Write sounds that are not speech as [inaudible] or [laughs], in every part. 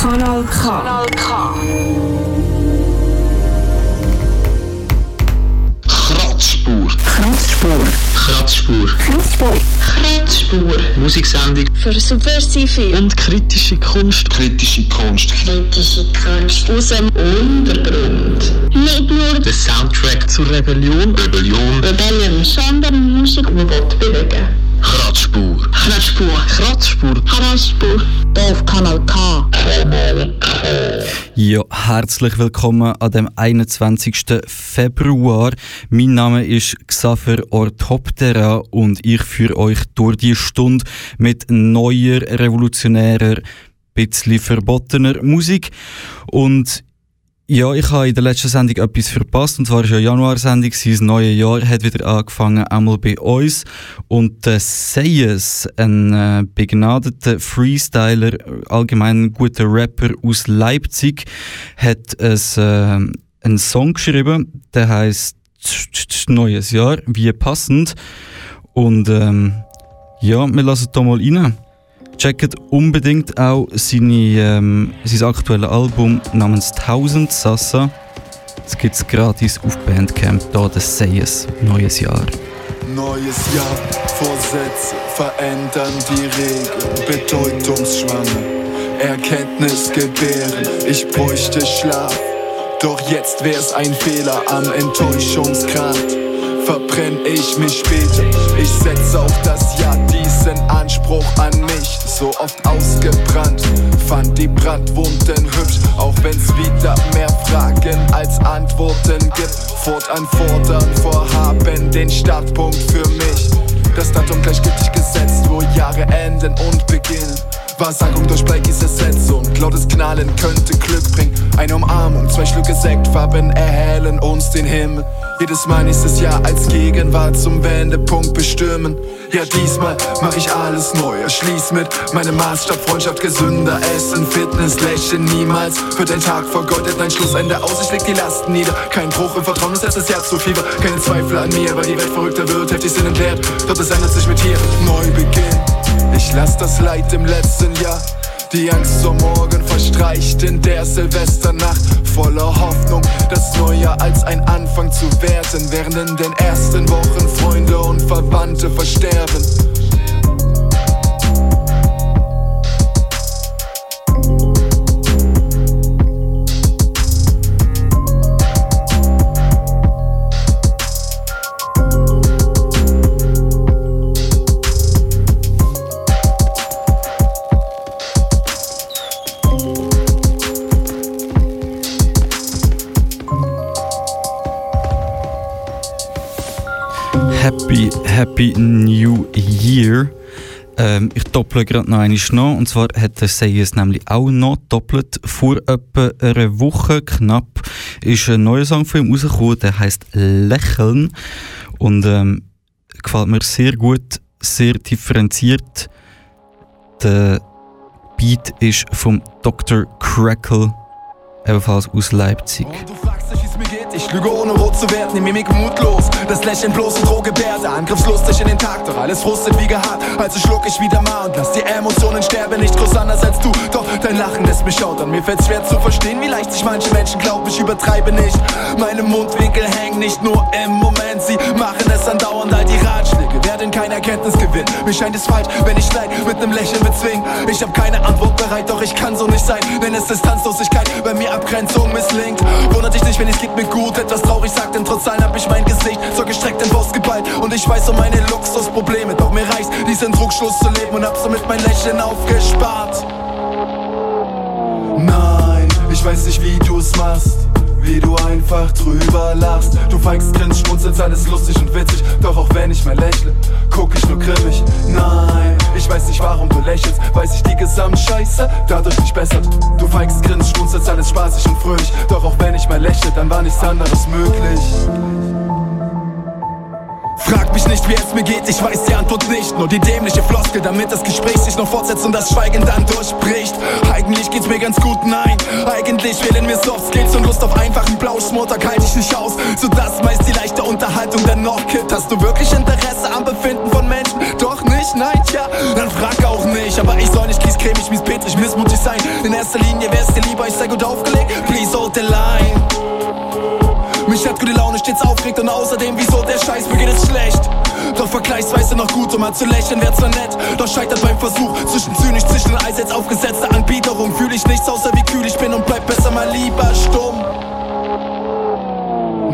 Kanal K. Kanal K. Kratzspur. Kratzspur. Kratzspur. Kratzspur. Kratzspur. Musiksendung Für subversive und kritische Kunst. Kritische Kunst. kritische Kunst aus dem Untergrund. Nicht nur Der Soundtrack zur Rebellion. Rebellion. Rebellion, sondern Musik, die will bewegen Kratzspur. Kratzspur. Kratzspur. Kratzspur. Hier auf Kanal K. Ja, herzlich willkommen an dem 21. Februar. Mein Name ist Xaver Orthoptera und ich führe euch durch die Stunde mit neuer, revolutionärer, bisschen verbotener Musik. Und ja, ich habe in der letzten Sendung etwas verpasst, und zwar ist ja Januarsendung, das neue Jahr hat wieder angefangen, einmal bei uns. Und der Sayes, ein äh, begnadeter Freestyler, allgemein ein guter Rapper aus Leipzig, hat es, äh, einen Song geschrieben, der heißt Neues Jahr, wie passend. Und ähm, ja, wir lassen da mal rein. Checkt unbedingt auch seine, ähm, sein aktuelles Album namens 1000 Sassa. Das gibt es gratis auf Bandcamp, da das Sayes, neues Jahr. Neues Jahr, Vorsätze verändern die Regeln, bedeutungsschwanger, Erkenntnis gebären, ich bräuchte Schlaf. Doch jetzt wär's ein Fehler am Enttäuschungsgrad. Verbrenn ich mich später, ich setz auf das Jahr diesen Anspruch an mich. So oft ausgebrannt, fand die Brandwunden hübsch, auch wenn's wieder mehr Fragen als Antworten gibt. Fortan fordern, vorhaben den Startpunkt für mich. Das Datum gleichgültig gesetzt, wo Jahre enden und beginnen. Wahrsagung durch Blackies Essenz und lautes Knallen könnte Glück bringen. Eine Umarmung, zwei Schlücke Sektfarben erhellen uns den Himmel. Jedes Mal nächstes Jahr als Gegenwart zum Wendepunkt bestimmen. Ja, diesmal mach ich alles neu. Erschließ mit meinem Maßstab Freundschaft gesünder. Essen, Fitness, Lächeln niemals. Wird ein Tag vergeudet, ein Schlussende aus. Ich leg die Lasten nieder. Kein Bruch im Vertrauen, das Herz zu Fieber. Keine Zweifel an mir, weil die Welt verrückter wird. Heftig sind entleert, doch es ändert sich mit hier. Neubeginn. Ich lass das Leid im letzten Jahr. Die Angst vor morgen verstreicht in der Silvesternacht voller Hoffnung, das Neue als ein Anfang zu werten, während in den ersten Wochen Freunde und Verwandte versterben. Happy, Happy New Year. Ähm, ich dopple gerade noch einmal nach. Und zwar hat der Sayes nämlich auch noch doppelt. Vor etwa einer Woche knapp ist ein neuer Song von ihm rausgekommen, der heißt Lächeln. Und ähm, gefällt mir sehr gut, sehr differenziert. Der Beat ist vom Dr. Crackle, ebenfalls aus Leipzig. Und Ich lüge ohne rot zu werden, die Mimik mutlos. Das Lächeln bloß und Drohgebärde. Angriffslustig in den Tag, doch alles frustet wie gehabt. Also schluck ich wieder mal und lass die Emotionen sterben. Nicht groß anders als du, doch dein Lachen lässt mich schaudern. Mir fällt's schwer zu verstehen, wie leicht sich manche Menschen glauben. Ich übertreibe nicht. Meine Mundwinkel hängen nicht nur im Moment, sie machen es andauernd. All die Ratschläge werden keine Erkenntnis gewinnen. Mir scheint es falsch, wenn ich Leid mit nem Lächeln bezwing. Ich hab keine Antwort bereit, doch ich kann so nicht sein. Wenn es Distanzlosigkeit bei mir Abgrenzung misslingt. Wundert dich nicht, wenn es geht mir gut, etwas traurig sagt, denn trotz allem hab ich mein Gesicht zur gestreckten Faust geballt. Und ich weiß um meine Luxusprobleme, doch mir reicht diesen Druckschluss zu leben und hab somit mein Lächeln aufgespart. Nein, ich weiß nicht, wie du's machst. Wie du einfach drüber lachst. Du feigst, grinst, schmunzelst, alles lustig und witzig. Doch auch wenn ich mal lächle, guck ich nur grimmig. Nein, ich weiß nicht, warum du lächelst. Weiß ich die Gesamtscheiße dadurch nicht bessert. Du feigst, grinst, schmunzelst, alles spaßig und fröhlich. Doch auch wenn ich mal lächle, dann war nichts anderes möglich. Frag mich nicht, wie es mir geht, ich weiß die Antwort nicht. Nur die dämliche Floskel, damit das Gespräch sich noch fortsetzt und das Schweigen dann durchbricht. Eigentlich geht's mir ganz gut, nein. Eigentlich fehlen mir Soft Skills und Lust auf einfachen Blauschmurtag halte ich nicht aus. Sodass meist die leichte Unterhaltung dann noch kippt. Hast du wirklich Interesse am Befinden von Menschen? Doch nicht, nein, tja, dann frag auch nicht. Aber ich soll nicht In erster Linie wär's dir lieber, ich sei gut aufgelegt. Please hold the line. Mich hat gute Laune stets aufregt und außerdem, wieso der Scheiß, mir geht es schlecht. Doch vergleichsweise noch gut, um mal zu lächeln, wär zwar nett, doch scheitert beim Versuch. Zwischen zynisch, zwischen Eis jetzt aufgesetzte Anbieterung. Fühl ich nichts außer wie kühl ich bin und bleib besser mal lieber stumm.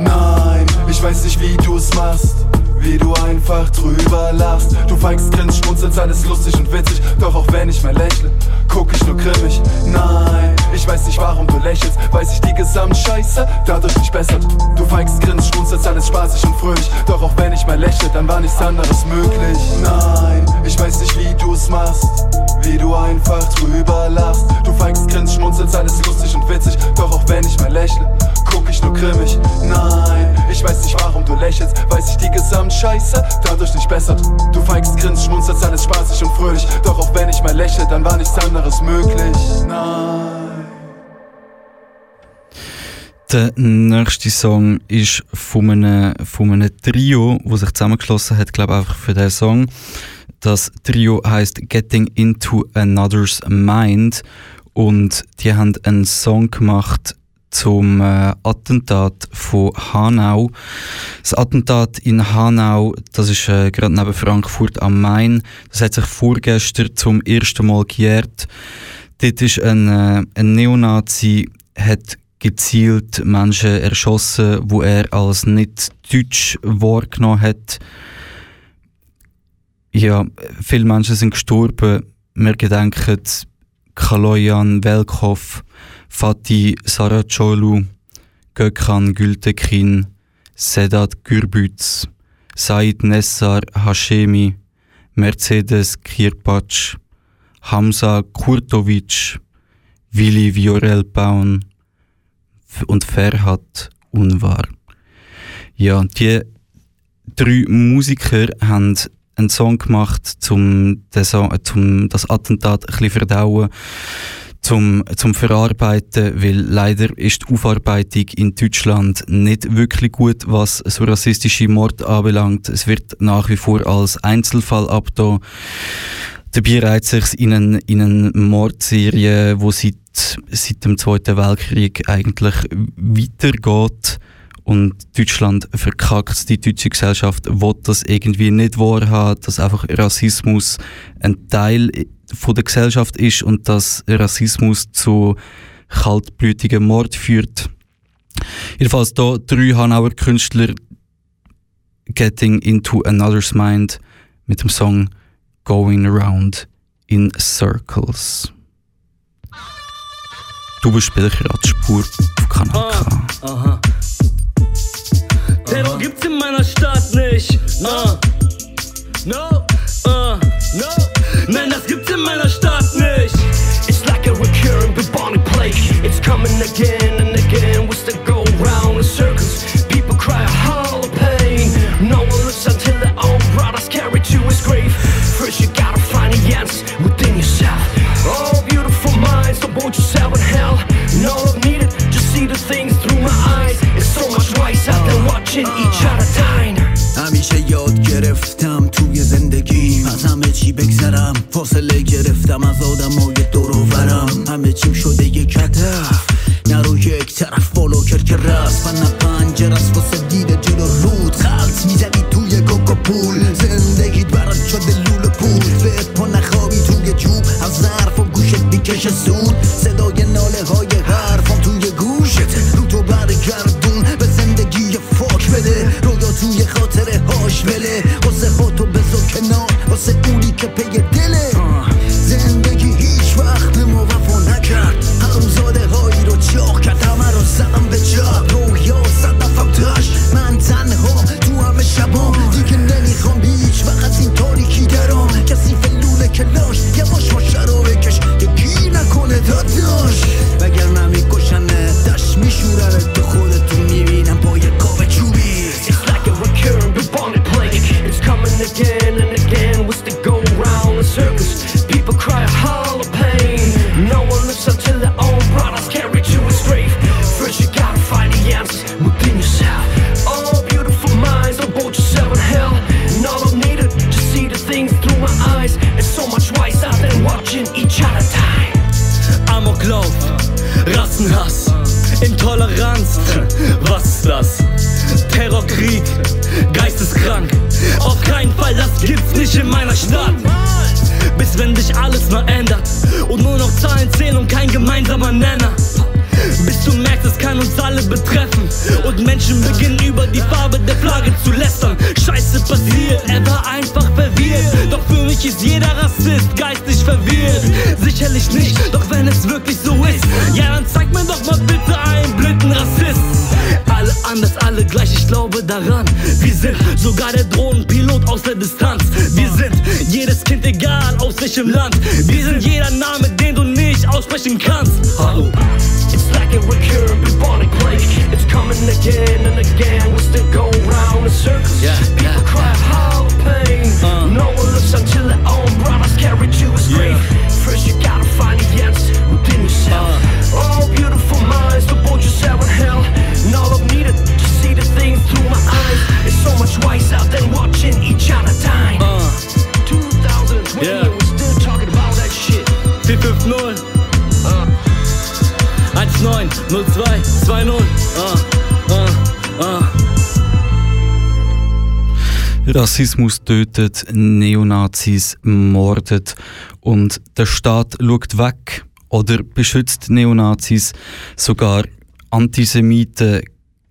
Nein, ich weiß nicht, wie du's machst wie du einfach drüber lachst. Du feigst, grinst, schmunzelst, alles lustig und witzig. Doch auch wenn ich mal lächle, guck ich nur grimmig. Nein, ich weiß nicht, du lächelst. Weiß ich die Gesamtscheiße dadurch nicht bessert. Du feigst, grinst, schmunzelst, alles spaßig und fröhlich. Doch auch wenn ich mal lächle, dann war nichts anderes möglich. Nein, ich weiß nicht, wie du's machst. Wie du einfach drüber lachst. Du feigst, grinst, schmunzelst, alles lustig und witzig. Doch auch wenn ich mal lächle, guck ich nur grimmig. Nein, ich weiß nicht, warum du lächelst. Weiß ich die Gesamtscheiße Scheiße, dadurch nicht bessert. Du feigst, grinst, schmunzelst, alles spaßig und fröhlich. Doch auch wenn ich mal lächle, dann war nichts anderes möglich. Nein. Der nächste Song ist von einem, von einem Trio, das sich zusammengeschlossen hat, glaube ich, einfach für diesen Song. Das Trio heißt Getting Into Another's Mind und die haben einen Song gemacht zum äh, Attentat von Hanau. Das Attentat in Hanau, das ist äh, gerade neben Frankfurt am Main. Das hat sich vorgestern zum ersten Mal gejährt. Dort ist ein, äh, ein Neonazi, hat gezielt Menschen erschossen, wo er als nicht deutsch wahrgenommen hat. Ja, viele Menschen sind gestorben. Wir gedenken Kaloyan Velkov, Fatih Saracolu, Gökhan Gültekin, Sedat Gürbüz, Said Nessar Hashemi, Mercedes Kirpac, Hamza Kurtovic, Willi Viorel-Baun und Ferhat Unvar. Ja, die drei Musiker haben einen Song gemacht, um das, Attentat ein bisschen verdauen zum, zum Verarbeiten, weil leider ist die Aufarbeitung in Deutschland nicht wirklich gut, was so rassistische Mord anbelangt. Es wird nach wie vor als Einzelfall abgetan. Dabei reiht sich in eine, in eine Mordserie, die seit, seit dem Zweiten Weltkrieg eigentlich weitergeht. Und Deutschland verkackt, die deutsche Gesellschaft will das irgendwie nicht wahrhaben, dass einfach Rassismus ein Teil von der Gesellschaft ist und dass Rassismus zu kaltblütigen Mord führt. Jedenfalls da drei Hanauer Künstler Getting into Another's Mind mit dem Song Going Around in Circles. Du bist bei der Radspur auf Kanal K. Uh, Terror gibt's in meiner Stadt nicht. Uh. No, uh, no. Nein, das gibt's in meiner Stadt nicht. It's like a recurring bubonic plague. It's coming again and again. We still go round No love needed, just see the things through my eyes. It's so much wiser than watching each other dying. همیشه یاد گرفتم توی زندگیم از همه چی بگذرم فاصله گرفتم. از آدمای دروورم همه چیم شده یک هدف. نرو یک طرف بالا کرد که رست و نه پنجر از واسه دید جلو رود. خلط می‌زنی توی کوکو پول. زندگیت برات شده لول پول. به پا نخوابی توی جوب از ظرف و گوشت بیکشه زود صدای ناله های هاش بله واسه خودتو بزو کنار. واسه اونی که پی دله 1902 20 ah, ah, ah. Rassismus tötet, Neonazis mordet und der Staat schaut weg oder beschützt Neonazis, sogar Antisemiten.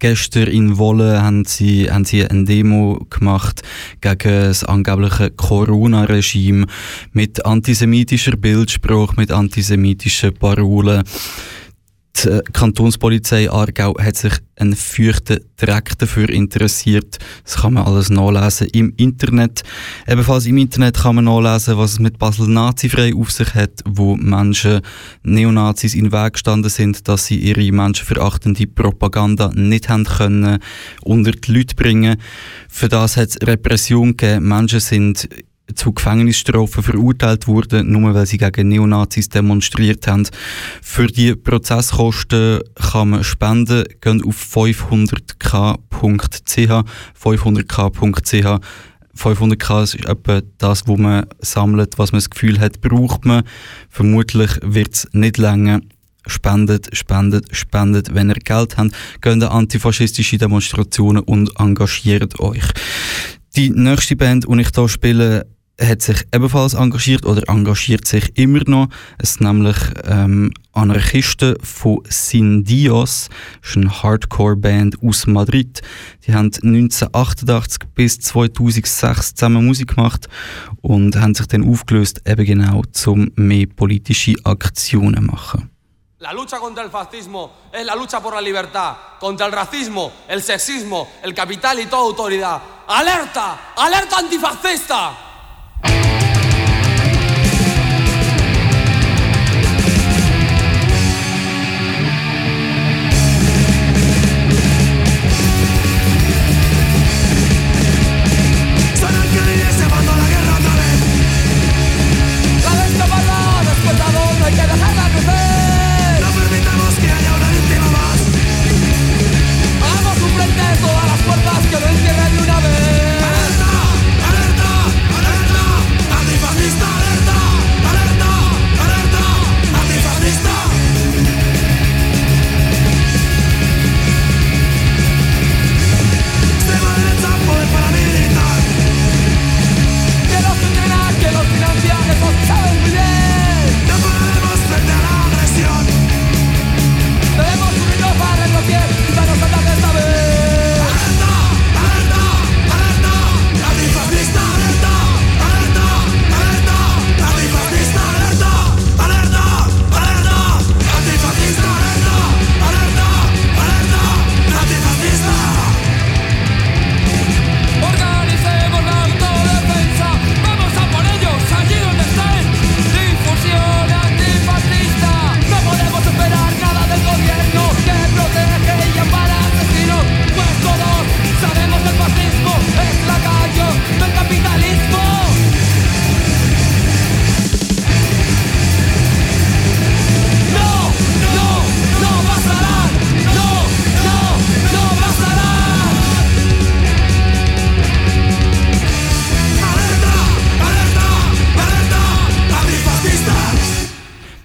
Gestern in Wolle haben sie, haben sie eine Demo gemacht gegen das angebliche Corona-Regime mit antisemitischer Bildsprache, mit antisemitischen Parolen. Die äh, Kantonspolizei Aargau hat sich einen feuchten Dreck dafür interessiert. Das kann man alles nachlesen im Internet. Ebenfalls im Internet kann man nachlesen, was es mit Basel nazifrei auf sich hat, wo Menschen, Neonazis in den Weg gestanden sind, dass sie ihre menschenverachtende Propaganda nicht haben können unter die Leute bringen. Für das hat es Repression gegeben. Menschen sind zu Gefängnisstrafen verurteilt wurden, nur weil sie gegen Neonazis demonstriert haben. Für die Prozesskosten kann man spenden, gehen auf 500k.ch, 500k.ch. 500k ist etwa das, was man sammelt, was man das Gefühl hat, braucht man. Vermutlich wird es nicht länger. Spendet, spendet, spendet. Wenn ihr Geld habt, geht an antifaschistische Demonstrationen und engagiert euch. Die nächste Band, die ich hier spiele, hat sich ebenfalls engagiert oder engagiert sich immer noch. Es sind nämlich ähm, Anarchisten von Sin Dios. Das ist eine Hardcore-Band aus Madrid. Die haben 1988 bis 2006 zusammen Musik gemacht und haben sich dann aufgelöst, eben genau, um mehr politische Aktionen zu machen. La lucha contra el fascismo es la lucha por la libertad, contra el racismo, el sexismo, el capital y toda autoridad. ¡Alerta! ¡Alerta antifascista!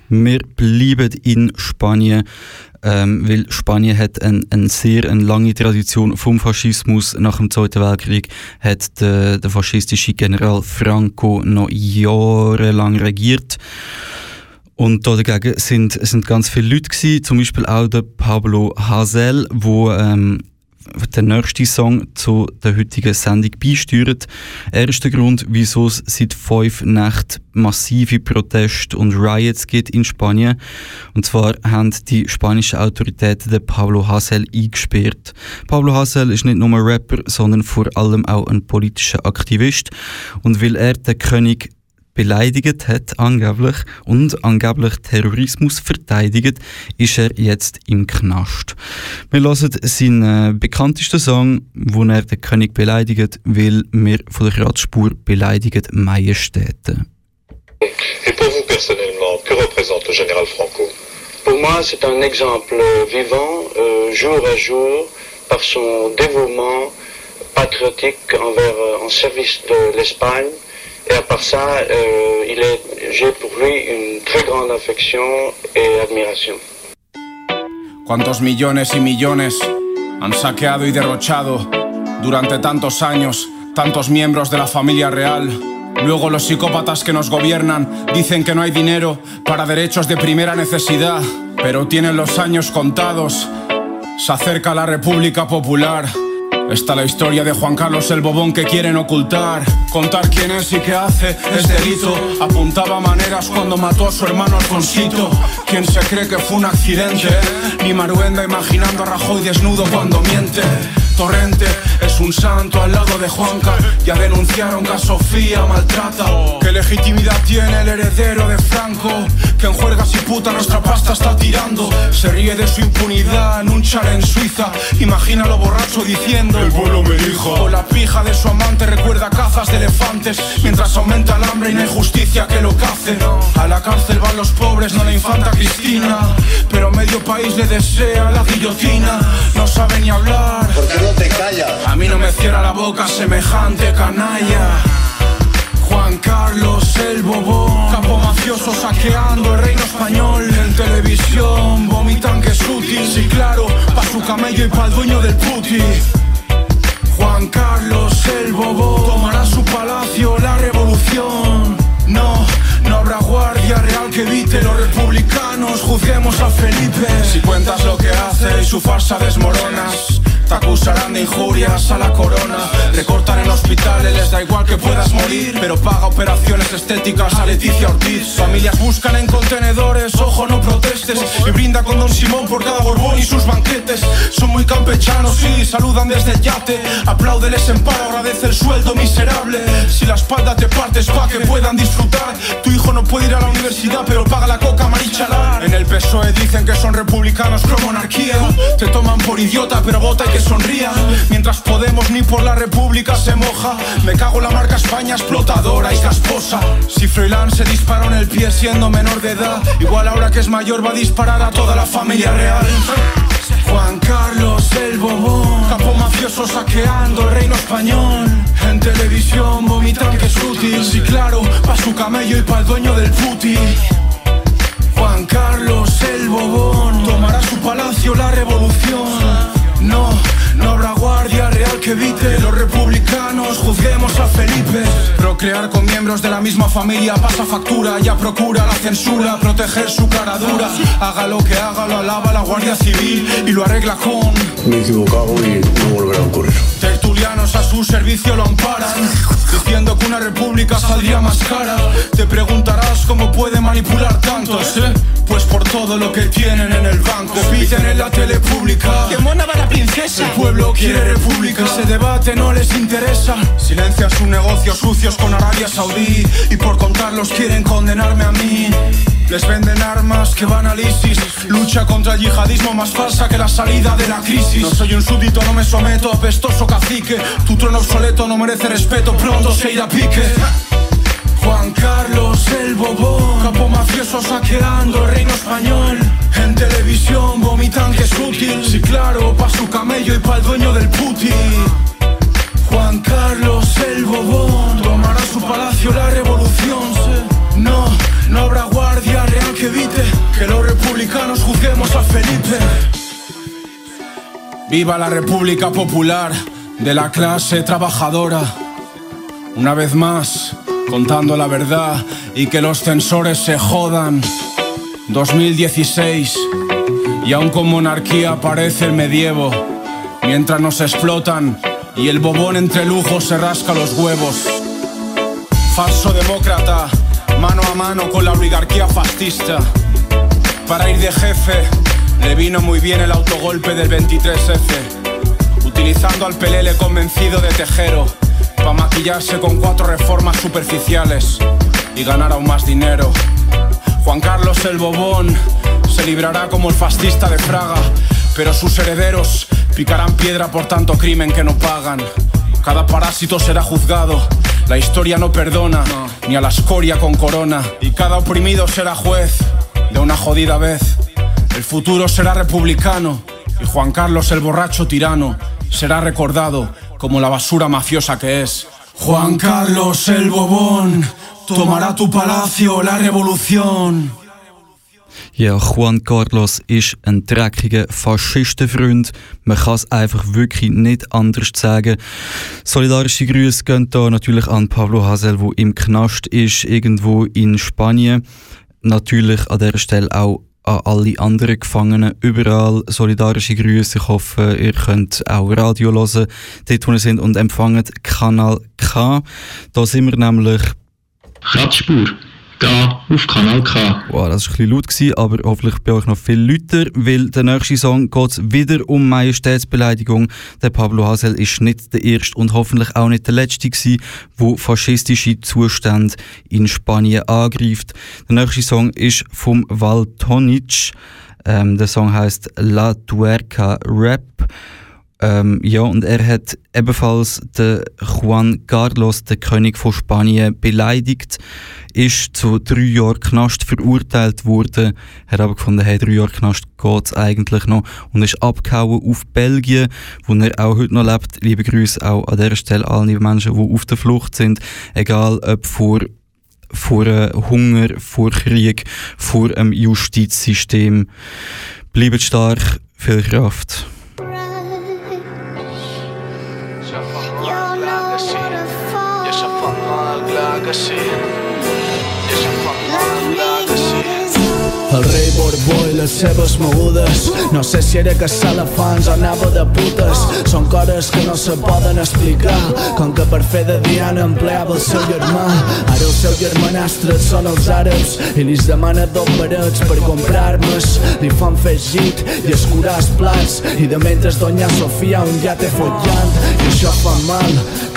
Wir bleiben in Spanien. ähm, weil Spanien hat eine ein sehr eine lange Tradition vom Faschismus. Nach dem Zweiten Weltkrieg hat der, der faschistische General Franco noch jahrelang regiert. Und dagegen sind, sind ganz viele Leute gewesen, zum Beispiel auch der Pablo Hazel, wo ähm, der nächste Song zu der heutigen Sendung beisteuert. Er ist der Grund, wieso es seit fünf Nächten massive Proteste und Riots gibt in Spanien. Und zwar haben die spanischen Autoritäten den Pablo Hasél eingesperrt. Pablo Hasél ist nicht nur ein Rapper, sondern vor allem auch ein politischer Aktivist. Und weil er den König beleidigt hat, angeblich, und angeblich Terrorismus verteidigt, ist er jetzt im Knast. Wir hören seinen bekanntesten Song, wo er den König beleidigt, weil wir von der Kratzspur beleidigt Majestäten. Et pour vous personnellement, que représente le général Franco Pour moi, c'est un exemple vivant, euh, jour à jour, par son dévouement patriotique envers, euh, en service de l'Espagne, Et à part ça, euh, j'ai pour lui une très grande affection et admiración. ¿Cuántos millones y millones han saqueado y derrochado durante tantos años tantos miembros de la familia real? Luego los psicópatas que nos gobiernan dicen que no hay dinero para derechos de primera necesidad, pero tienen los años contados. Se acerca la República Popular Está la historia de Juan Carlos el Bobón que quieren ocultar. Contar quién es y qué hace es delito. Apuntaba maneras cuando mató a su hermano Alfonsito. ¿Quién se cree que fue un accidente? Ni Maruenda imaginando a Rajoy desnudo cuando miente. Torrente es un santo al lado de Juanca. Ya denunciaron que a Sofía maltrata. ¿Qué legitimidad tiene el heredero de Franco? Que en juergas y puta nuestra pasta está tirando. Se ríe de su impunidad en un char en Suiza. Imagínalo borracho diciendo: El pueblo me dijo. O la pija de su amante recuerda cazas de elefantes. Mientras aumenta el hambre y no hay justicia que lo cace. A la cárcel van los pobres, no la infanta Cristina. Pero medio país le desea la guillotina. No sabe ni hablar A mí no me cierra la boca semejante canalla. Juan Carlos el Bobón, capo mafioso saqueando el reino español. En televisión vomitan que es útil, sí claro, pa' su camello y pa' el dueño del puti. Juan Carlos el Bobón tomará su palacio la revolución. No, no habrá guardia real que evite los republicanos. Juzguemos a Felipe. Si cuentas lo que hace y su farsa desmoronas. Te acusarán de injurias a la corona. Recortan en hospitales, les da igual que puedas morir. Pero paga operaciones estéticas a Leticia Ortiz. Familias buscan en contenedores, ojo, no protestes. Y brinda con Don Simón por cada borbón y sus banquetes. Son muy campechanos, y saludan desde el yate. Apláudeles en paro, agradece el sueldo miserable. Si la espalda te partes pa' que puedan disfrutar. Tu hijo no puede ir a la universidad, pero paga la coca marichalar. En el PSOE dicen que son republicanos pro monarquía. Te toman por idiota, pero vota y que sonría. Mientras Podemos ni por la República se moja. Me cago en la marca España explotadora y casposa. Si Froilán se disparó en el pie siendo menor de edad Igual ahora que es mayor va a disparar a toda la familia real. Juan Carlos el Bobón Capo mafioso saqueando el reino español. En televisión vomitan que es útil. Sí claro, pa' su camello y pa' el dueño del puti Juan Carlos el Bobón Tomará su palacio la revolución no, no habrá guardia real que evite. Los republicanos juzguemos a Felipe. Procrear con miembros de la misma familia pasa factura. Ya procura la censura, proteger su cara dura. Haga lo que haga, lo alaba la Guardia Civil Y lo arregla con... Me he equivocado y no volverá a ocurrir. Tertulianos a su servicio lo amparan. Diciendo que una república saldría más cara. Te preguntarás cómo puede manipular tantos, ¿eh? Pues por todo lo que tienen en el banco. Piden en la tele pública. Que mona va la princesa. El pueblo quiere república. Ese debate no les interesa. Silencian sus negocios sucios con Arabia Saudí. Y por contarlos quieren condenarme a mí les venden armas que van al ISIS. Lucha contra el yihadismo más falsa que la salida de la crisis. No soy un súbdito, no me someto, apestoso cacique. Tu trono obsoleto no merece respeto, pronto se irá pique. Juan Carlos el Bobón Capo mafioso saqueando el reino español. En televisión vomitan que es útil. Sí claro, pa' su camello y pa' el dueño del puti Juan Carlos el Bobón Tomará su palacio la revolución No, habrá guardia real que evite Que los republicanos juzguemos a Felipe Viva la República Popular de la clase trabajadora. Una vez más, contando la verdad y que los censores se jodan. 2016 y aún con monarquía parece el medievo, mientras nos explotan y el bobón entre lujos se rasca los huevos. Falso demócrata, mano a mano con la oligarquía fascista. Para ir de jefe, le vino muy bien el autogolpe del 23F, utilizando al pelele convencido de tejero, para maquillarse con cuatro reformas superficiales y ganar aún más dinero. Juan Carlos el Bobón se librará como el fascista de Fraga, pero sus herederos picarán piedra por tanto crimen que no pagan. Cada parásito será juzgado, la historia no perdona, ni a la escoria con corona, y cada oprimido será juez de una jodida vez. El futuro será republicano, y Juan Carlos el borracho tirano será recordado como la basura mafiosa que es. Juan Carlos el Bobón tomará tu palacio la revolución. Ja, Juan Carlos ist ein dreckiger Faschistenfreund. Man kann es einfach wirklich nicht anders sagen. Solidarische Grüße gehen da natürlich an Pablo Hasel, wo im Knast ist, irgendwo in Spanien. Natürlich an dieser Stelle auch an alle anderen Gefangenen überall solidarische Grüße. Ich hoffe, ihr könnt auch Radio hören, dort wo ihr sind und empfangt Kanal K. Da sind wir nämlich Radspur. Da auf Kanal K. Wow, das war ein bisschen laut, gewesen, aber hoffentlich bei euch noch viel lauter, weil der nächste Song geht wieder um Majestätsbeleidigung. Der Pablo Hasel ist nicht der erste und hoffentlich auch nicht der letzte gewesen, wo faschistische Zustände in Spanien angreift. Der nächste Song ist vom Valtonic. Ähm, der Song heißt La Tuerca Rap. Ähm, ja, und er hat ebenfalls den Juan Carlos, den König von Spanien, beleidigt, ist zu drei Jahren Knast verurteilt worden, hat aber gefunden, hey, drei Jahre Knast geht's eigentlich noch und ist abgehauen auf Belgien, wo er auch heute noch lebt. Liebe Grüße auch an dieser Stelle alle Menschen, die auf der Flucht sind, egal ob vor vor äh, Hunger, vor Krieg, vor einem Justizsystem. Bleibt stark, viel Kraft. El rei Borbó i les seves mogudes. No sé si era que elefants o anava de putes. Són coses que no se poden explicar. Com que per fer de Diana empleava el seu germà. Ara el seu germanastre són els àrabs I li demana dos barets per comprar armes Li fan fer git i escurar els plats. I de mentre doña Sofia un ja té follant. I això fa mal,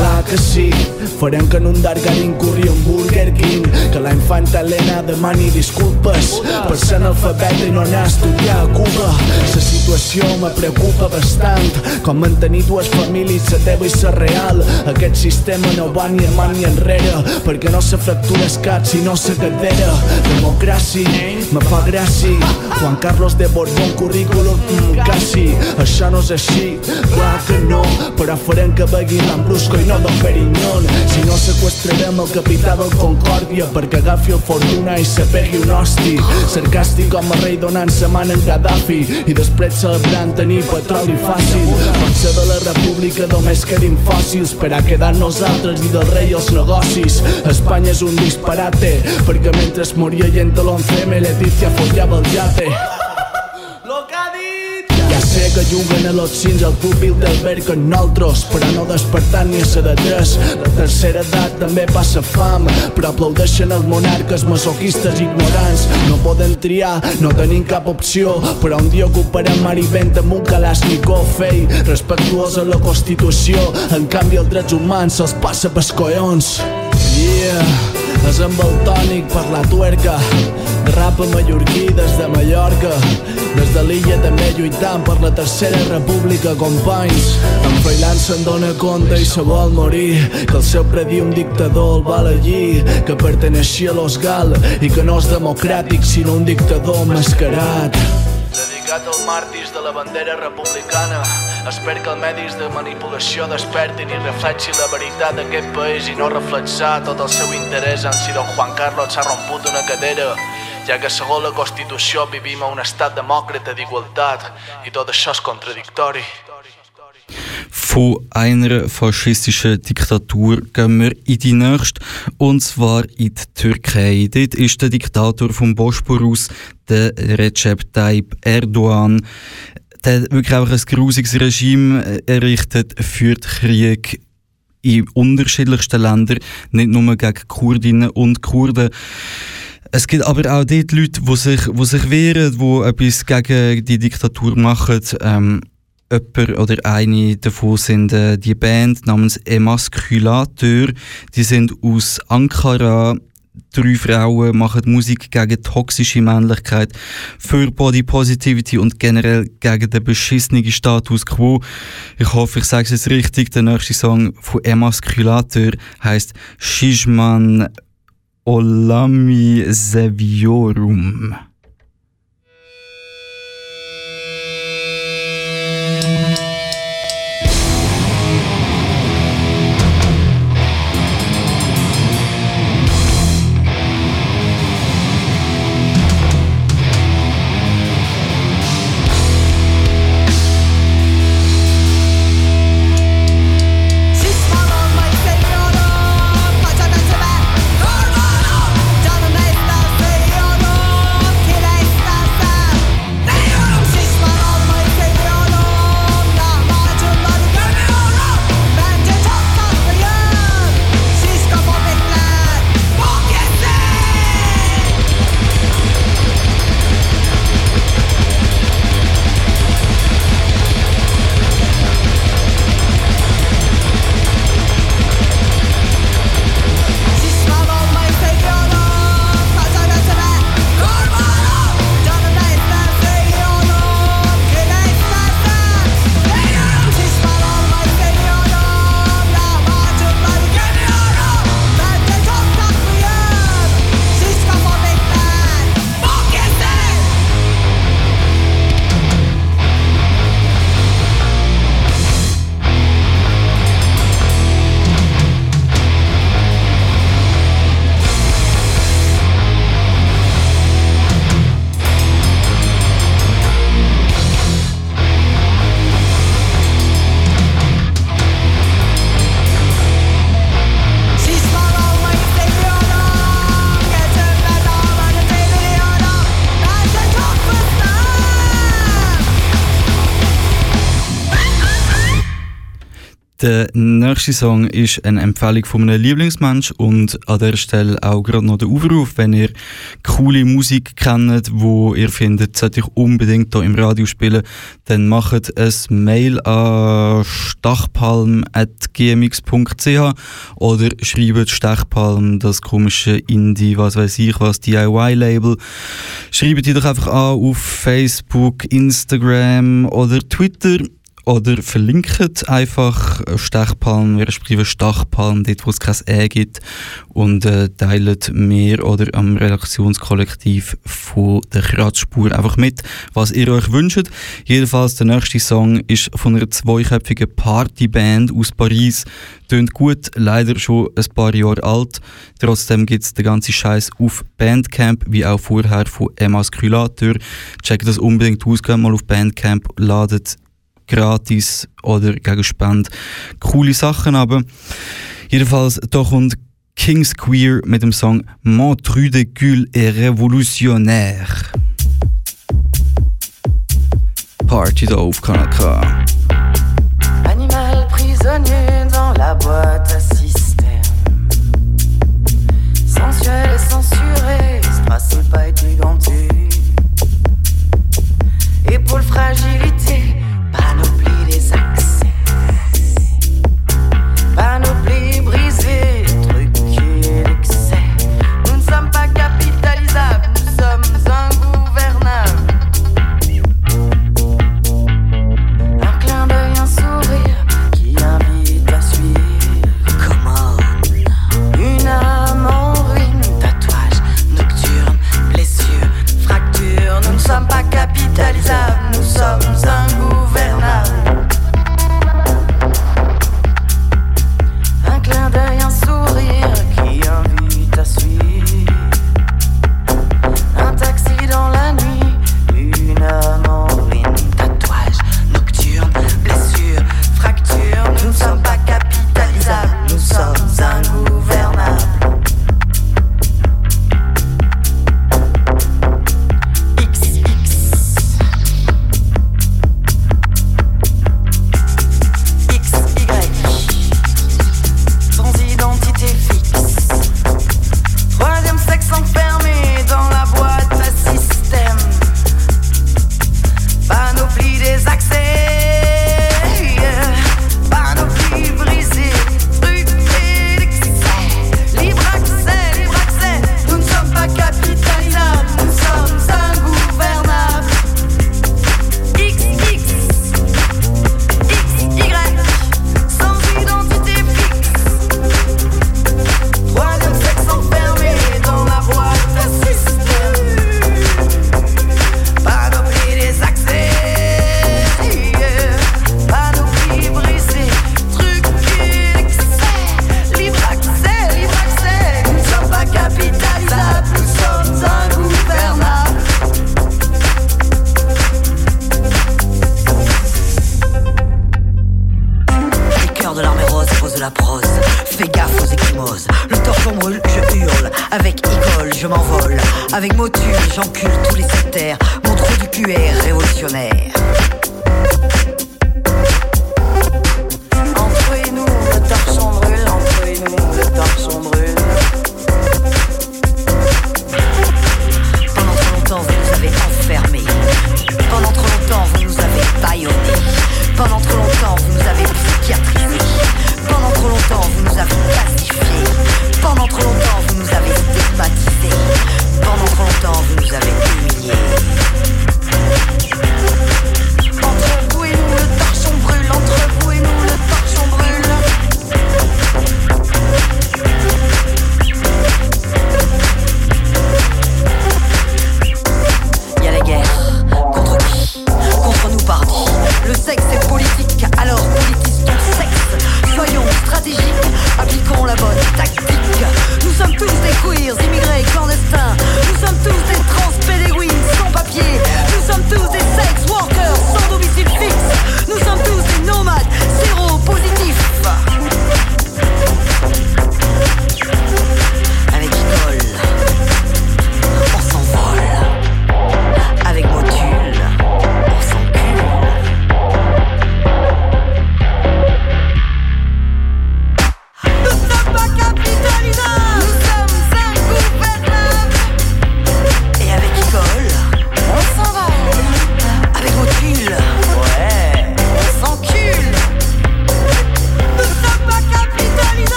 clar que sí Farem que en un Dargarin curri un Burger King Que la infanta Helena demani disculpes per ser analfabeta i no anar a estudiar a Cuba. La situació me preocupa bastant, com mantenir dues famílies, la teva i la real. Aquest sistema no va ni avant ni enrere, perquè no se fractura el cap, sinó la cadera. Democràcia, me fa gràcia. Juan Carlos de Borbón, currículum, quasi. Això no és així, clar que no, però farem que begui l'Ambrusco i no Don Perignon. Si no sequestrarem el capità del Concòrdia perquè agafi el Fortuna i se pegui un hosti. Sarcàstic com a rei donant sa man en Gaddafi i després celebrant tenir petroli fàcil. Pot ser de la república només quedin fòssils per a quedar nosaltres i del rei els negocis. Espanya és un disparate perquè mentre es moria gent de l'11M Leticia follava el yate. Sé que juguen a los cins al club Bilderberg con nosaltres, però no despertant ni a ser de tres. La tercera edat també passa fam, però aplaudeixen els monarques masoquistes ignorants. No poden triar, no tenim cap opció, però un dia ocuparem mar i vent amb un Kalashnikov, fei, respectuós a la Constitució. En canvi, els drets humans se'ls passa pels collons. Yeah, és amb el tònic per la tuerca. De rap a mallorquí des de Mallorca. Des de l'illa també lluitant per la tercera república companys. En Freiland se'n dona compte i se vol morir. Que el seu predir un dictador el val allí. Que perteneixia a los Gal i que no és democràtic sinó un dictador mascarat. Dedicat als màrtirs de la bandera republicana. Espero que els medis de manipulació despertin i reflexin la veritat d'aquest país i no reflexar tot el seu interès en si don Juan Carlos s'ha romput una cadera, ja que segons la Constitució vivim a un estat demòcrata d'igualtat i tot això és contradictori. Von einer faschistischen Diktatur gehen wir in die nächste, und zwar in die Türkei. Dort ist der Diktator vom Bosporus, der Recep Tayyip Erdogan, der wirklich auch ein grusiges Regime errichtet, führt Krieg in unterschiedlichsten Ländern, nicht nur gegen Kurdinnen und Kurden. Es gibt aber auch dort Leute, die sich, die sich wehren, die etwas gegen die Diktatur machen. Ähm, jemand oder eine davon sind äh, die Band namens Emasculator. Die sind aus Ankara. Drei Frauen machen Musik gegen toxische Männlichkeit, für Body Positivity und generell gegen den beschissenen Status quo. Ich hoffe, ich sage es jetzt richtig. Der nächste Song von Emasculator heißt Shishman Olami Seviorum. Nächste Song ist eine Empfehlung von einem Lieblingsmensch und an der Stelle auch gerade noch der Aufruf, wenn ihr coole Musik kennt, wo ihr findet, sollte ich unbedingt hier im Radio spielen, dann macht ein Mail an stachpalm.gmx.ch oder schreibt Stachpalm, das komische Indie, was weiß ich was, DIY-Label. Schreibt die doch einfach an auf Facebook, Instagram oder Twitter oder verlinkt einfach Stechpalm, respektive Stachpalm, dort wo es kein E gibt und äh, teilt mir oder am Redaktionskollektiv von der Kratzspur einfach mit, was ihr euch wünscht. Jedenfalls der nächste Song ist von einer zweiköpfigen Partyband aus Paris. Tönt gut, leider schon ein paar Jahre alt. Trotzdem gibt es den ganzen Scheiß auf Bandcamp, wie auch vorher von Emasculator. Checkt das unbedingt aus, geht mal auf Bandcamp, ladet gratis oder gegen Spende. Coole Sachen aber. Jedenfalls, da kommt Kings Queer mit dem Song Mon Tru de Cul est révolutionnaire. Party da auf Kanal K. Animal prisonnier dans la boîte à système. Sensuel et censuré, strass pas étudianté. Épaule fragilité. Vitalizar no sol, no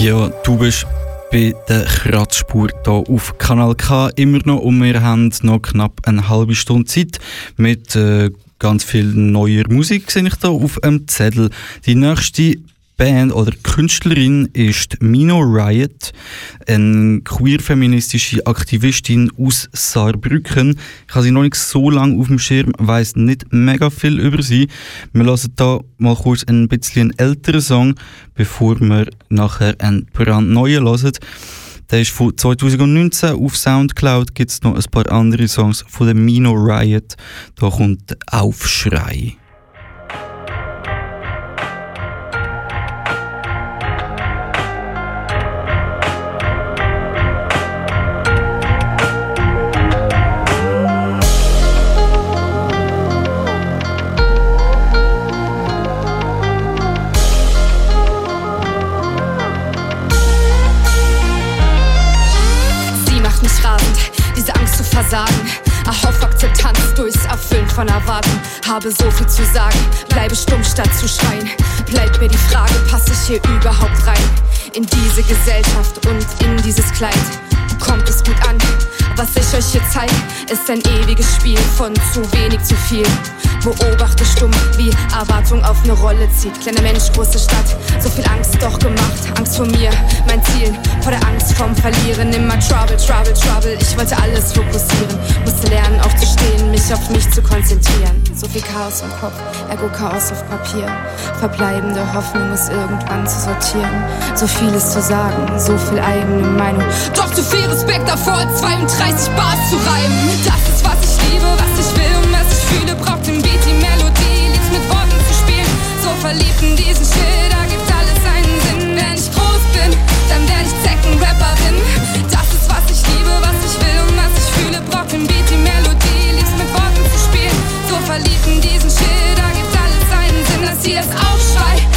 Ja, du bist bei der Kratzspur hier auf Kanal K immer noch und wir haben noch knapp eine halbe Stunde Zeit mit äh, ganz viel neuer Musik, sehe ich da auf dem Zettel. Die nächste Band oder Künstlerin ist Mino Riot, eine queer-feministische Aktivistin aus Saarbrücken. Ich habe sie noch nicht so lange auf dem Schirm, weiß nicht mega viel über sie. Wir lassen da mal kurz ein bisschen älteren Song, bevor wir nachher einen brandneuen hören. Der ist von 2019 auf Soundcloud. Gibt es noch ein paar andere Songs von der Mino Riot. Da kommt Aufschrei. Erfüllen von Erwarten. Habe so viel zu sagen, bleibe stumm statt zu schreien. Bleibt mir die Frage, passe ich hier überhaupt rein? In diese Gesellschaft und in dieses Kleid. Kommt es gut an? Was ich euch hier zeig, ist ein ewiges Spiel von zu wenig zu viel. Beobachte stumm, wie Erwartung auf eine Rolle zieht. Kleiner Mensch, große Stadt, so viel Angst doch gemacht. Angst vor mir, mein Ziel, vor der Angst vom Verlieren. Immer Trouble, Trouble, Trouble. Ich wollte alles fokussieren, musste lernen aufzustehen, mich auf mich zu konzentrieren. So viel Chaos im Kopf, Ergo-Chaos auf Papier. Verbleibende Hoffnung ist irgendwann zu sortieren. So vieles zu sagen, so viel eigene Meinung. Doch zu viel Respekt davor, 32 Bars zu reimen. Das ist, was ich liebe, was ich will und was ich fühle. Braucht verliebt in diesen Shit, da gibt alles einen Sinn. Wenn ich groß bin, dann werde ich Zecken-Rapperin. Das ist, was ich liebe, was ich will und was ich fühle. Braucht den Beat, die Melodie, liebt's mit Worten zu spielen. So verliebt in diesen Shit, da gibt alles einen Sinn. Das hier ist Aufschrei,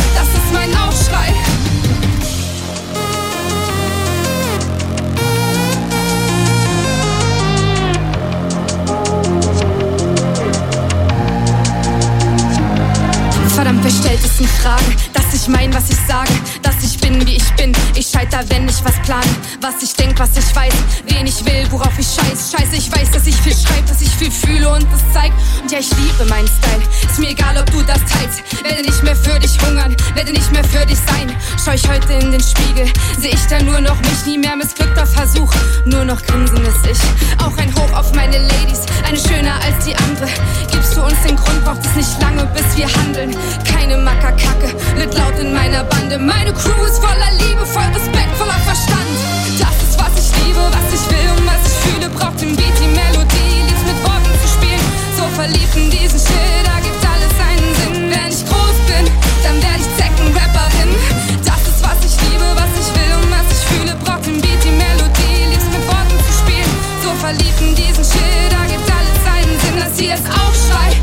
Verdammt, wer stellt es in Frage, dass ich mein, was ich sage, dass bin, wie ich bin. Ich scheiter, wenn ich was plane, was ich denk, was ich weiß, wen ich will, worauf ich scheiß. Scheiße, ich weiß, dass ich viel schreibe, dass ich viel fühle und das zeigt. Und ja, ich liebe meinen Style. Ist mir egal, ob du das teilst. Werde nicht mehr für dich hungern, werde nicht mehr für dich sein. Schau ich heute in den Spiegel, seh ich da nur noch mich, nie mehr missglückter Versuch, nur noch grinsendes Ich. Auch ein Hoch auf meine Ladies, eine schöner als die andere. Gibst du uns den Grund, braucht es nicht lange, bis wir handeln. Keine Mackerkacke, wird laut in meiner Bande. Meine Crew ist voller Liebe, voll Respekt, voller Verstand. Das ist, was ich liebe, was ich will und was ich fühle. Braucht den Beat, die Melodie, lieb's mit Worten zu spielen. So verliebt in diesen Shit, da gibt alles einen Sinn. Wenn ich groß bin, dann werde ich Zecken-Rapperin. Das ist, was ich liebe, was ich will und was ich fühle. Braucht den Beat, die Melodie, lieb's mit Worten zu spielen. So verliebt in diesen Shit, da gibt alles einen Sinn. Das hier ist Aufschrei,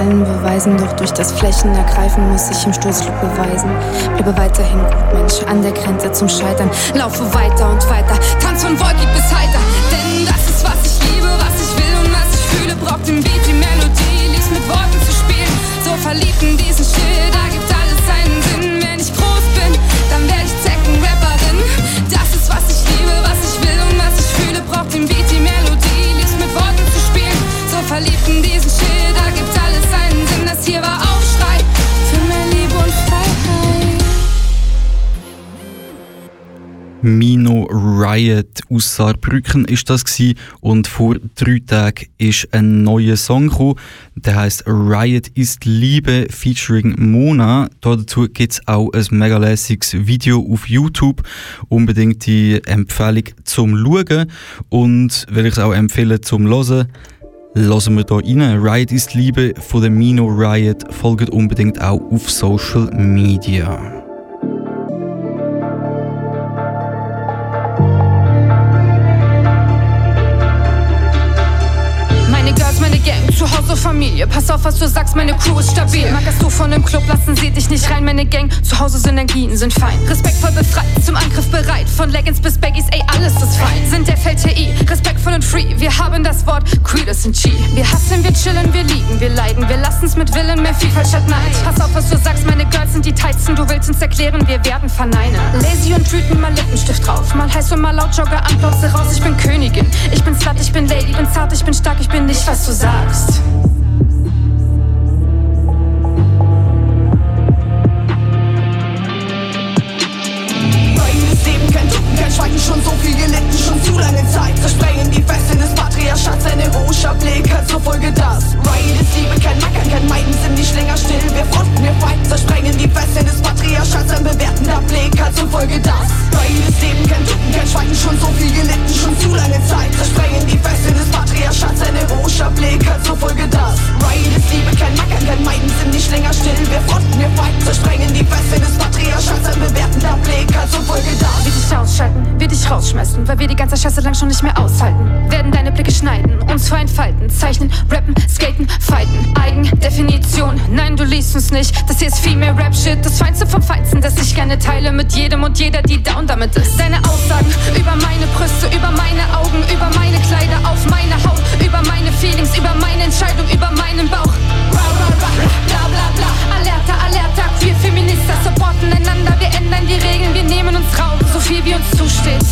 allen beweisen, doch durch das Flächen ergreifen muss ich im Stoßflug beweisen. Bleibe weiterhin gut, Mensch, an der Grenze zum Scheitern. Laufe weiter und weiter, tanz von wolkig bis heiter. Denn das ist, was ich liebe, was ich will und was ich fühle. Braucht den Beat, die Melodie, lieb's mit Worten zu spielen. So verliebt in diesen Mino Riot aus Saarbrücken ist das gsi und vor drei Tagen ist ein neuer Song gekommen, der heißt Riot ist Liebe featuring Mona. Dazu gibt's auch ein mega lässiges Video auf YouTube. Unbedingt die Empfehlung zum Schauen und will ich es auch empfehlen zum Hören. Lassen wir hier rein. Riot ist Liebe von der Mino Riot. Folgt unbedingt auch auf Social Media. Hause Familie. Pass auf, was du sagst, meine Crew ist stabil. Magst du von dem Club, lassen sie dich nicht rein. Meine Gang, zu Hause Synergien sind fein. Respektvoll befreit, zum Angriff bereit. Von Leggings bis Baggies, ey, alles ist fein. Sind der FLTI, respektvoll und free. Wir haben das Wort Creed ist in Chi. Wir hassen, wir chillen, wir lieben, wir leiden. Wir lassen's mit Willen, mehr Vielfalt statt Neid. Pass auf, was du sagst, meine Girls sind die Tighten. Du willst uns erklären, wir werden verneinen. Lazy und wütend, mal Lippenstift drauf. Mal heiß und mal laut, Jogger an, raus. Ich bin Königin. Ich bin Slut, ich bin Lady, bin zart, ich bin stark, ich bin nicht, was du sagst. Scheiße lang schon nicht mehr aushalten. Werden deine Blicke schneiden, uns vor entfalten, zeichnen, rappen, skaten, fighten. Eigendefinition, nein, du liest uns nicht. Das hier ist viel mehr Rap-Shit, das Feinste vom Feinsten, das ich gerne teile mit jedem und jeder, die down damit ist. Deine Aussagen über meine Brüste, über meine Augen, über meine Kleider, auf meine Haut, über meine Feelings, über meine Entscheidung, über meinen Bauch. Ra, ra, ra, bla, bla, bla. Alerta, alerta, queer Feminister supporten einander, wir ändern die Regeln, wir nehmen uns Raum, so viel wie uns zusteht.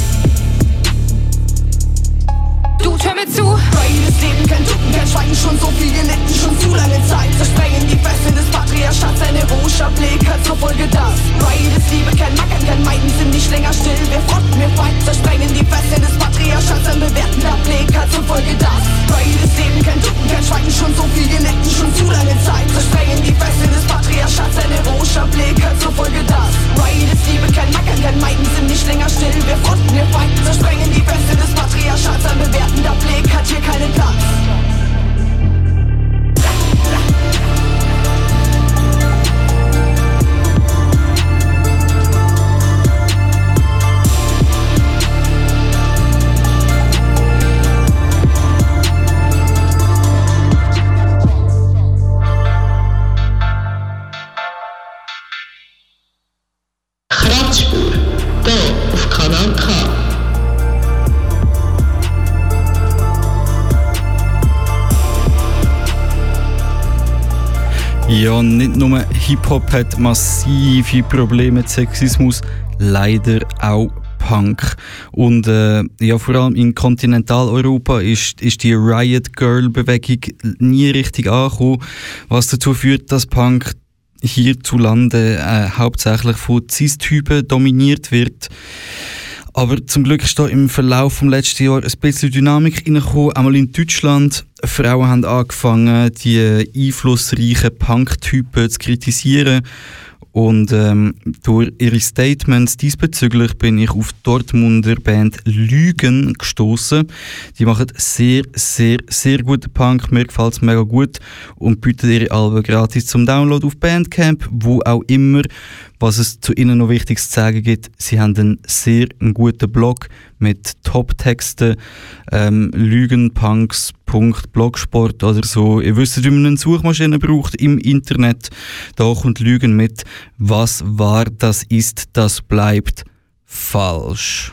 Kabel zu. Brainless Leben, kein Tippen, kein Schweigen, schon so viel Geleckten, schon zu lange Zeit. Zersprengen die Fesseln des Patriarchats, ein heroischer hat zur Folge das. Brainless Liebe, kein Mackern, kein Meiden, sind nicht länger still. Wir fronten, wir feiten, zersprengen die Fesseln des Patriarchats, ein bewertender Blick hat zur Folge das. Brainless Leben, kein Tippen, kein Schweigen, schon so viel Geleckten, schon zu lange Zeit. Zersprengen die Fesseln des Patriarchats, ein heroischer Blick hat zur Folge das. Brainless Liebe, kein Mackern, kein Meiden, sind nicht länger still. Wir fronten, wir feiten, zersprengen die Fesseln des Patriarchats, ein bewertender Blick Blick hat hier keinen Platz. Ja, nicht nur Hip-Hop hat massive Probleme mit Sexismus, leider auch Punk. Und äh, ja, vor allem in Kontinentaleuropa ist, ist die Riot Girl-Bewegung nie richtig angekommen, was dazu führt, dass Punk hierzulande äh, hauptsächlich von Cis-Typen dominiert wird. Aber zum Glück ist da im Verlauf des letzten Jahr ein bisschen Dynamik reingekommen. Einmal in Deutschland. Frauen haben angefangen, die einflussreichen Punk-Typen zu kritisieren. Und ähm, durch ihre Statements diesbezüglich bin ich auf die Dortmunder Band Lügen gestoßen. Die machen sehr, sehr, sehr guten Punk. Mir gefällt es mega gut und bieten ihre Alben gratis zum Download auf Bandcamp, wo auch immer. Was es zu ihnen noch wichtig zu sagen gibt, sie haben einen sehr einen guten Blog mit Top-Texten, ähm, lügenpunks.blogsport oder so. Ihr wisst, wie man eine Suchmaschine braucht im Internet. Da kommt Lügen mit. Was war, das ist, das bleibt falsch.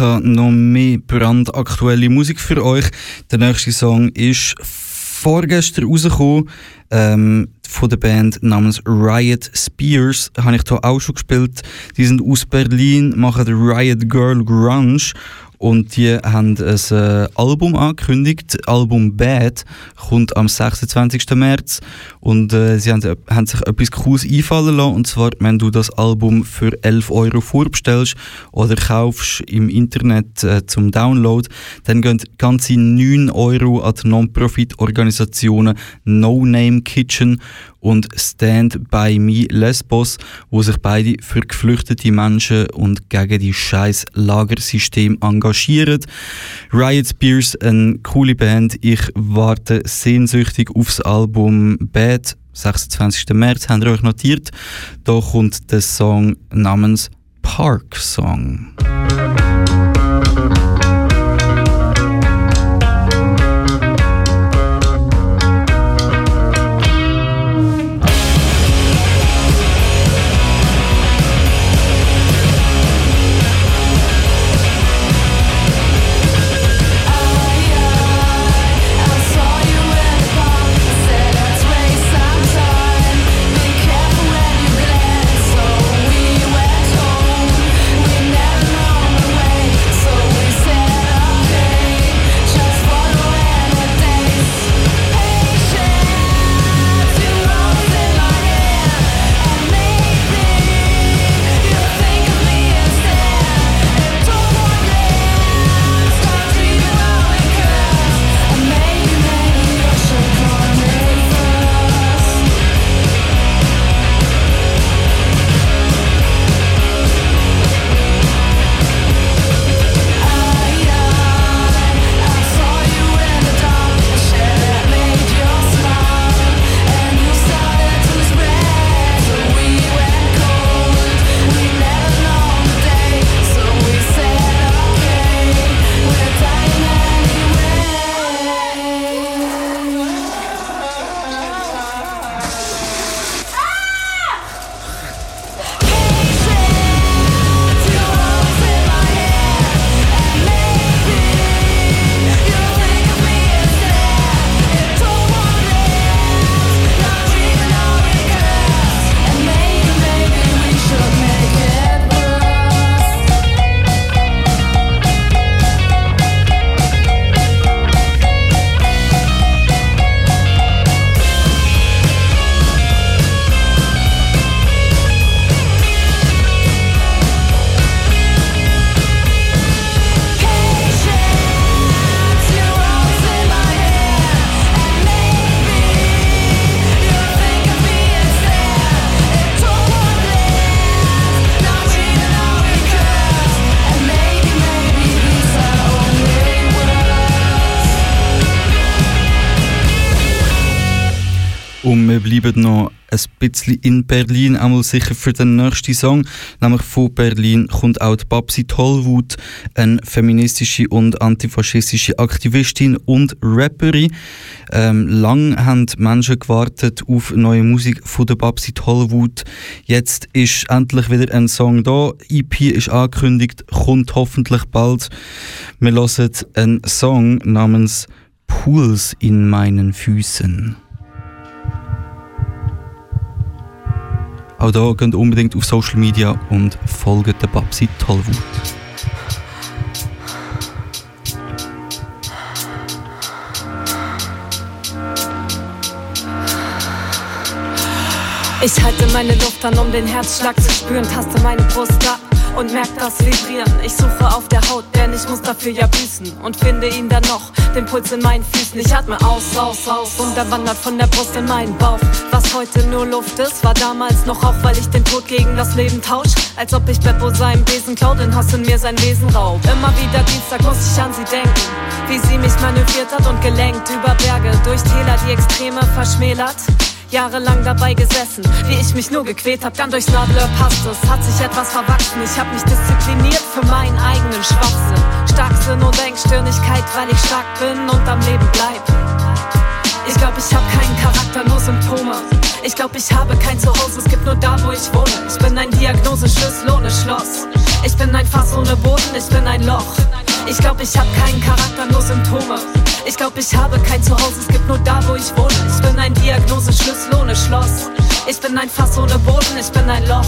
Ich habe noch mehr brandaktuelle Musik für euch. Der nächste Song ist vorgestern rausgekommen. Ähm, von der Band namens Riot Spears habe ich hier auch schon gespielt. Die sind aus Berlin, machen Riot Girl Grunge und die haben ein äh, Album angekündigt. Album Bad kommt am 26. März. Und äh, sie haben, haben, sich etwas Cooles einfallen lassen. Und zwar, wenn du das Album für 11 Euro vorbestellst oder kaufst im Internet äh, zum Download, dann gehen ganze 9 Euro an die Non-Profit-Organisationen No Name Kitchen und Stand by Me Lesbos, wo sich beide für geflüchtete Menschen und gegen die scheiß Lagersystem engagieren. Riot Spears, eine coole Band. Ich warte sehnsüchtig aufs Album Bad. 26. März habt ihr euch notiert. Da kommt der Song namens Park Song. Bleiben noch ein bisschen in Berlin, einmal sicher für den nächsten Song. Nämlich von Berlin kommt auch die Babsi Tollwut, eine feministische und antifaschistische Aktivistin und Rapperin. Ähm, lang haben Menschen gewartet auf neue Musik von der Babsi Tollwut. Jetzt ist endlich wieder ein Song da. EP ist angekündigt, kommt hoffentlich bald. Wir hören einen Song namens Pools in meinen Füßen. Auch da geht unbedingt auf Social Media und folgt der Babsi Tollwut. Ich halte meine Luft an, um den Herzschlag zu spüren, taste meine Brust ab und merk das Vibrieren. Ich suche auf der Haut, denn ich muss dafür ja büßen und finde ihn dann noch, den Puls in meinen Füßen. Ich atme aus, aus, aus und er wandert von der Brust in meinen Bauch. Was heute nur Luft ist, war damals noch auch, weil ich den Tod gegen das Leben tausch. Als ob ich Beppo seinen Besen klaut und Hass in mir sein Wesen raubt. Immer wieder Dienstag muss ich an sie denken, wie sie mich manövriert hat und gelenkt über Berge, durch Täler, die Extreme verschmälert jahrelang dabei gesessen, wie ich mich nur gequält hab, dann durchs Nadelöhr passt es, hat sich etwas verwachsen, ich hab mich diszipliniert für meinen eigenen Schwachsinn, Starksinn und Engstirnigkeit, weil ich stark bin und am Leben bleib. Ich glaub, ich hab keinen Charakter, nur Symptome. Ich glaub, ich habe kein Zuhause, es gibt nur da, wo ich wohne. Ich bin ein Diagnoseschlüssel ohne Schloss. Ich bin ein Fass ohne Boden, ich bin ein Loch. Ich glaub, ich hab keinen Charakter, nur Symptome. Ich glaub, ich habe kein Zuhause, es gibt nur da, wo ich wohne. Ich bin ein Diagnoseschlüssel ohne Schloss. Ich bin ein Fass ohne Boden, ich bin ein Loch.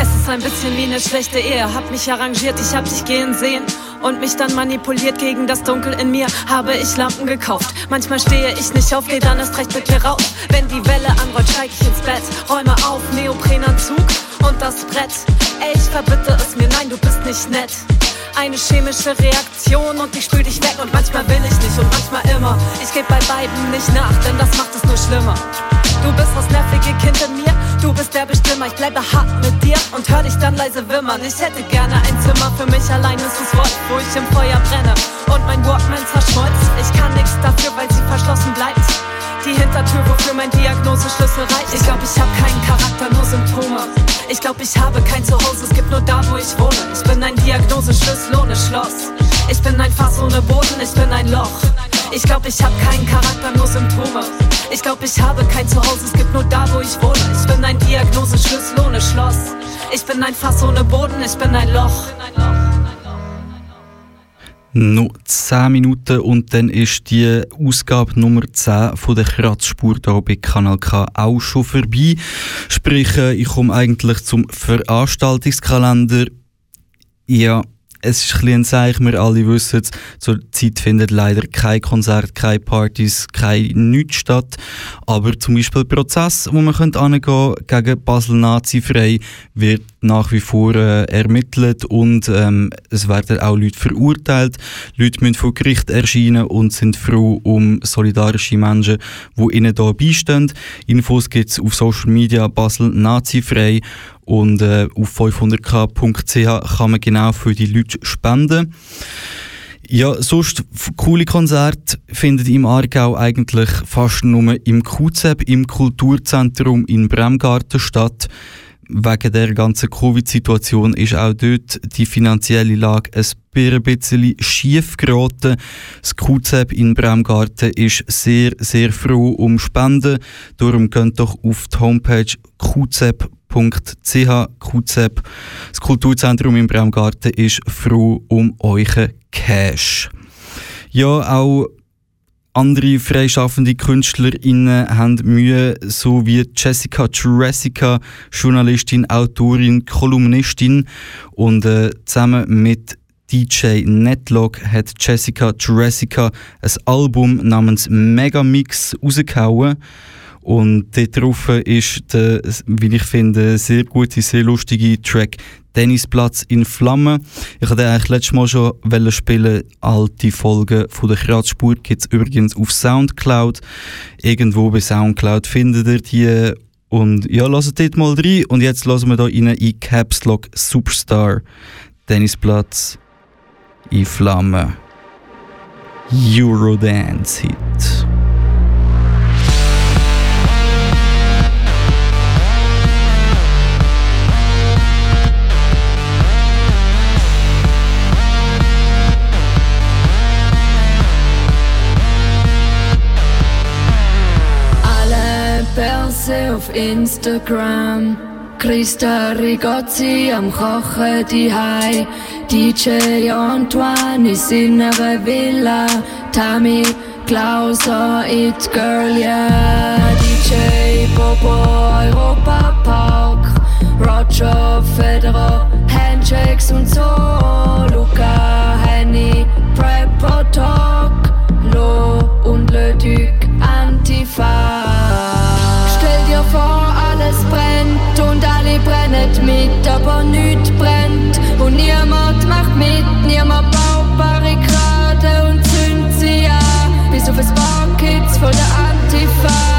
Es ist ein bisschen wie eine schlechte Ehe, hab mich arrangiert, ich hab dich gehen sehen und mich dann manipuliert gegen das Dunkel in mir, habe ich Lampen gekauft. Manchmal stehe ich nicht auf, geh dann erst recht mit mir raus. Wenn die Welle anrollt, steig ich ins Bett, räume auf, Neoprenanzug und das Brett. Ey, ich verbitte es mir, nein, du bist nicht nett. Eine chemische Reaktion und ich spül dich weg und manchmal will ich nicht und manchmal immer. Ich geb bei beiden nicht nach, denn das macht es nur schlimmer. Du bist das nervige Kind in mir, du bist der Bestimmer. Ich bleibe hart mit dir und hör dich dann leise wimmern. Ich hätte gerne ein Zimmer für mich allein, ist es Wort, wo ich im Feuer brenne und mein Walkman zerschmolzt. Ich kann nichts dafür, weil sie verschlossen bleibt. Die Hintertür, wofür mein Diagnoseschlüssel reicht. Ich glaub, ich hab keinen Charakter, nur Symptome. Ich glaub, ich habe kein Zuhause, es gibt nur da, wo ich wohne. Ich bin ein Diagnoseschlüssel ohne Schloss. Ich bin ein Fass ohne Boden, ich bin ein Loch. Ich glaub, ich hab keinen Charakter, nur Symptome. Ich glaub, ich habe kein Zuhause, es gibt nur da, wo ich wohne. Ich bin ein Diagnoseschlüssel ohne Schloss. Ich bin ein Fass ohne Boden, ich bin ein Loch. Noch 10 Minuten und dann ist die Ausgabe Nummer 10 von der Kratzspur hier bei Kanal K auch schon vorbei. Sprich, äh, ich komme eigentlich zum Veranstaltungskalender. Ja, es ist ein ein Zeichen, wir alle wissen es, zur Zeit findet leider kein Konzert, keine Partys, kein nichts statt. Aber zum Beispiel der Prozess, wo man angehen könnte gegen Basel Nazi-frei, wird nach wie vor äh, ermittelt und ähm, es werden auch Leute verurteilt. Leute müssen vor Gericht erscheinen und sind froh um solidarische Menschen, die ihnen da beistehen. Infos gibt es auf Social Media Basel Nazi-frei und äh, auf 500k.ch kann man genau für die Leute spenden. Ja, sonst coole Konzerte findet im Aargau eigentlich fast nur im QZEB, im Kulturzentrum in Bremgarten statt. Wegen der ganzen Covid-Situation ist auch dort die finanzielle Lage ein bisschen schief geraten. Das QZEB in Bremgarten ist sehr, sehr froh um Spenden. Darum könnt doch auf die Homepage qzeb.ch QZEP. Das Kulturzentrum im Braumgarten ist froh um euren Cash. Ja, auch andere freischaffende KünstlerInnen haben Mühe, so wie Jessica Jurassica, Journalistin, Autorin, Kolumnistin und äh, zusammen mit DJ Netlog hat Jessica Jurassica ein Album namens Megamix rausgehauen. Und dort drauf ist der, wie ich finde, sehr gute, sehr lustige Track Tennisplatz in Flammen. Ich hatte eigentlich letztes Mal schon spielen. Alte Folgen von der Kratzspur gibt es übrigens auf Soundcloud. Irgendwo bei Soundcloud findet ihr die. Und ja, lasst dort mal rein. Und jetzt lassen wir da rein in Caps Lock Superstar. Tennisplatz in Flammen. Eurodance Essen auf Instagram. Christa Rigozzi am Kochen die Hai. DJ Antoine ist in einer Villa. Tammy Klauser, It Girl, yeah. DJ Bobo, Europa Park. Roger Federer, Handshakes und so. Luca, Henny, Prepper Talk. Lo und Le Duc, Antifa. Mit, aber nichts brennt. Und niemand macht mit, niemand baut Barrikaden und zündet sie an. Bis auf ein paar Kids von der Antifa.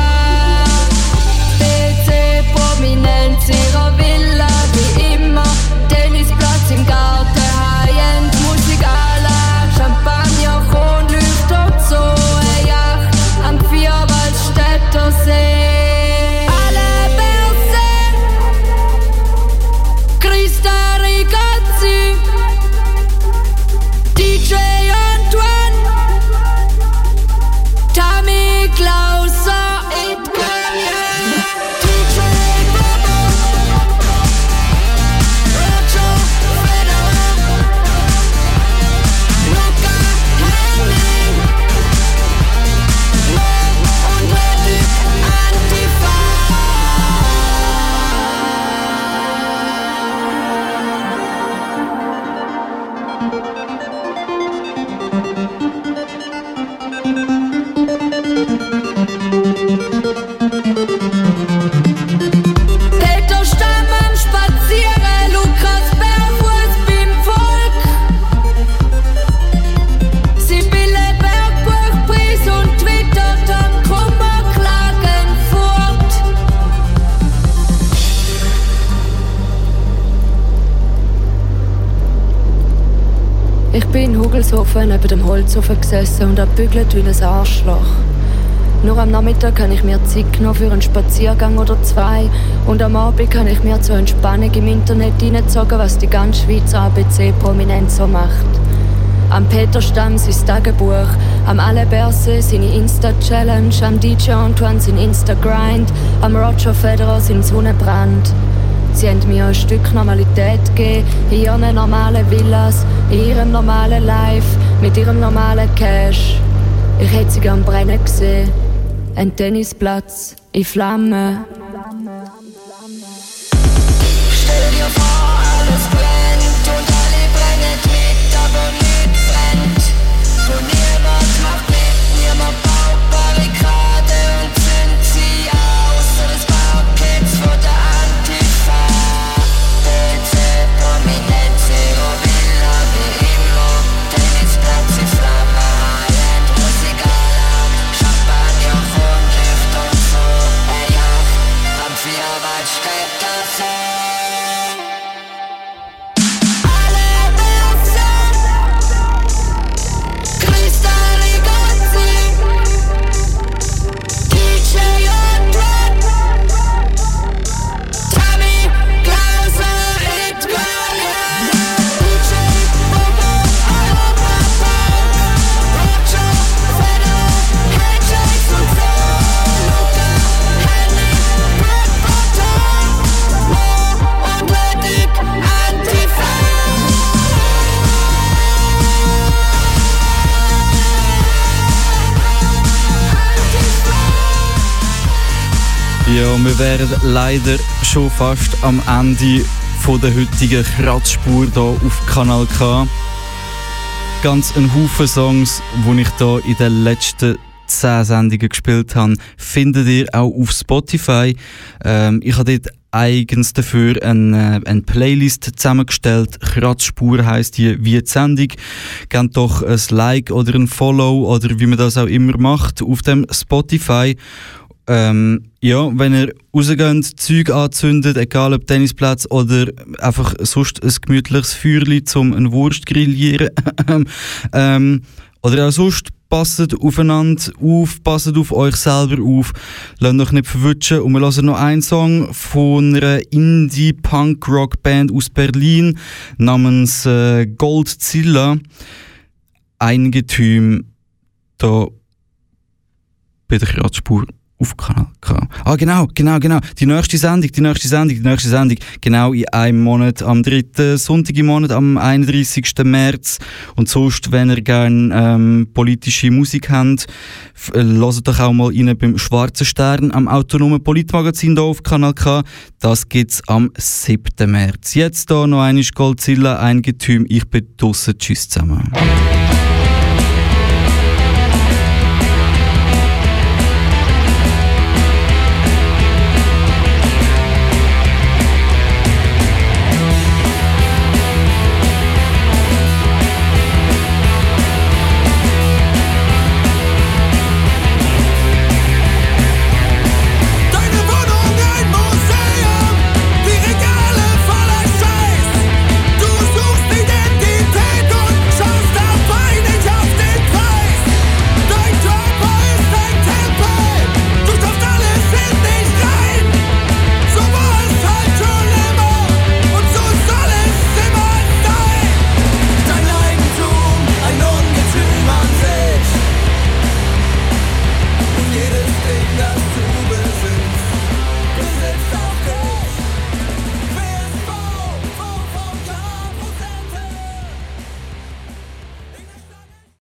Holzofen gesessen und hab bügelt wie ein Arschloch. Nur am Nachmittag kann ich mir Zeit genommen für einen Spaziergang oder zwei und am Abend kann ich mir zur Entspannung im Internet reinzogen, was die ganze Schweizer ABC-Prominenz so macht. Am Peter Stamm sein Tagebuch, am Ale Berse seine Insta-Challenge, am DJ Antoine sein Insta-Grind, am Roger Federer sein Sonnenbrand. Sie haben mir ein Stück Normalität gegeben, in ihren normalen Villas, in ihrem normalen Life, mit ihrem normalen Cash. Ich hätte sie gern brennen gesehen. Ein Tennisplatz in Flammen. Wären leider schon fast am Ende von der heutigen Kratzspur hier auf Kanal K. Ganz ein Haufen Songs, die ich hier in den letzten 10 Sendungen gespielt habe, findet ihr auch auf Spotify. Ähm, ich habe dort eigens dafür eine, eine Playlist zusammengestellt. Kratzspur heisst die wie die Sendung. Gebt doch ein Like oder ein Follow oder wie man das auch immer macht auf dem Spotify. Ähm, ja, wenn ihr rausgeht, Zeug anzündet, egal ob Tennisplatz oder einfach sonst ein gemütliches Feuerli zum einen Wurst grillieren. [laughs] ähm, oder auch sonst passet aufeinander auf, passet auf euch selber auf, lasst euch nicht verwutschen. Und wir hören noch einen Song von einer Indie-Punk-Rock-Band aus Berlin namens äh, Goldzilla. Eingetüm da bei der Kratzspur. auf Kanal K. Ah, genau, genau, genau. Die nächste Sendung, die nächste Sendung, die nächste Sendung. Genau in einem Monat, am dritten Sonntag im Monat, am 31. März. Und sonst, wenn ihr gerne ähm, politische Musik habt, äh, hört doch auch mal rein beim Schwarzen Stern am autonomen Politmagazin hier auf Kanal K. Das gibt's am 7. März. Jetzt hier noch eine Goldzilla, ein. Ich bin draussen. Tschüss zusammen.